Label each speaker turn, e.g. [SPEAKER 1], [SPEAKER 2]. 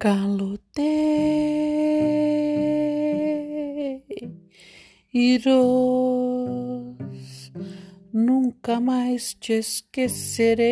[SPEAKER 1] calotei iros, nunca mais te esquecerei.